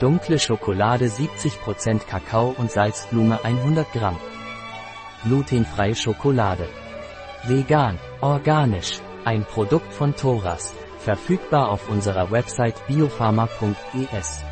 Dunkle Schokolade 70% Kakao und Salzblume 100 Gramm. Glutenfreie Schokolade. Vegan, organisch. Ein Produkt von Thoras. Verfügbar auf unserer Website biopharma.es.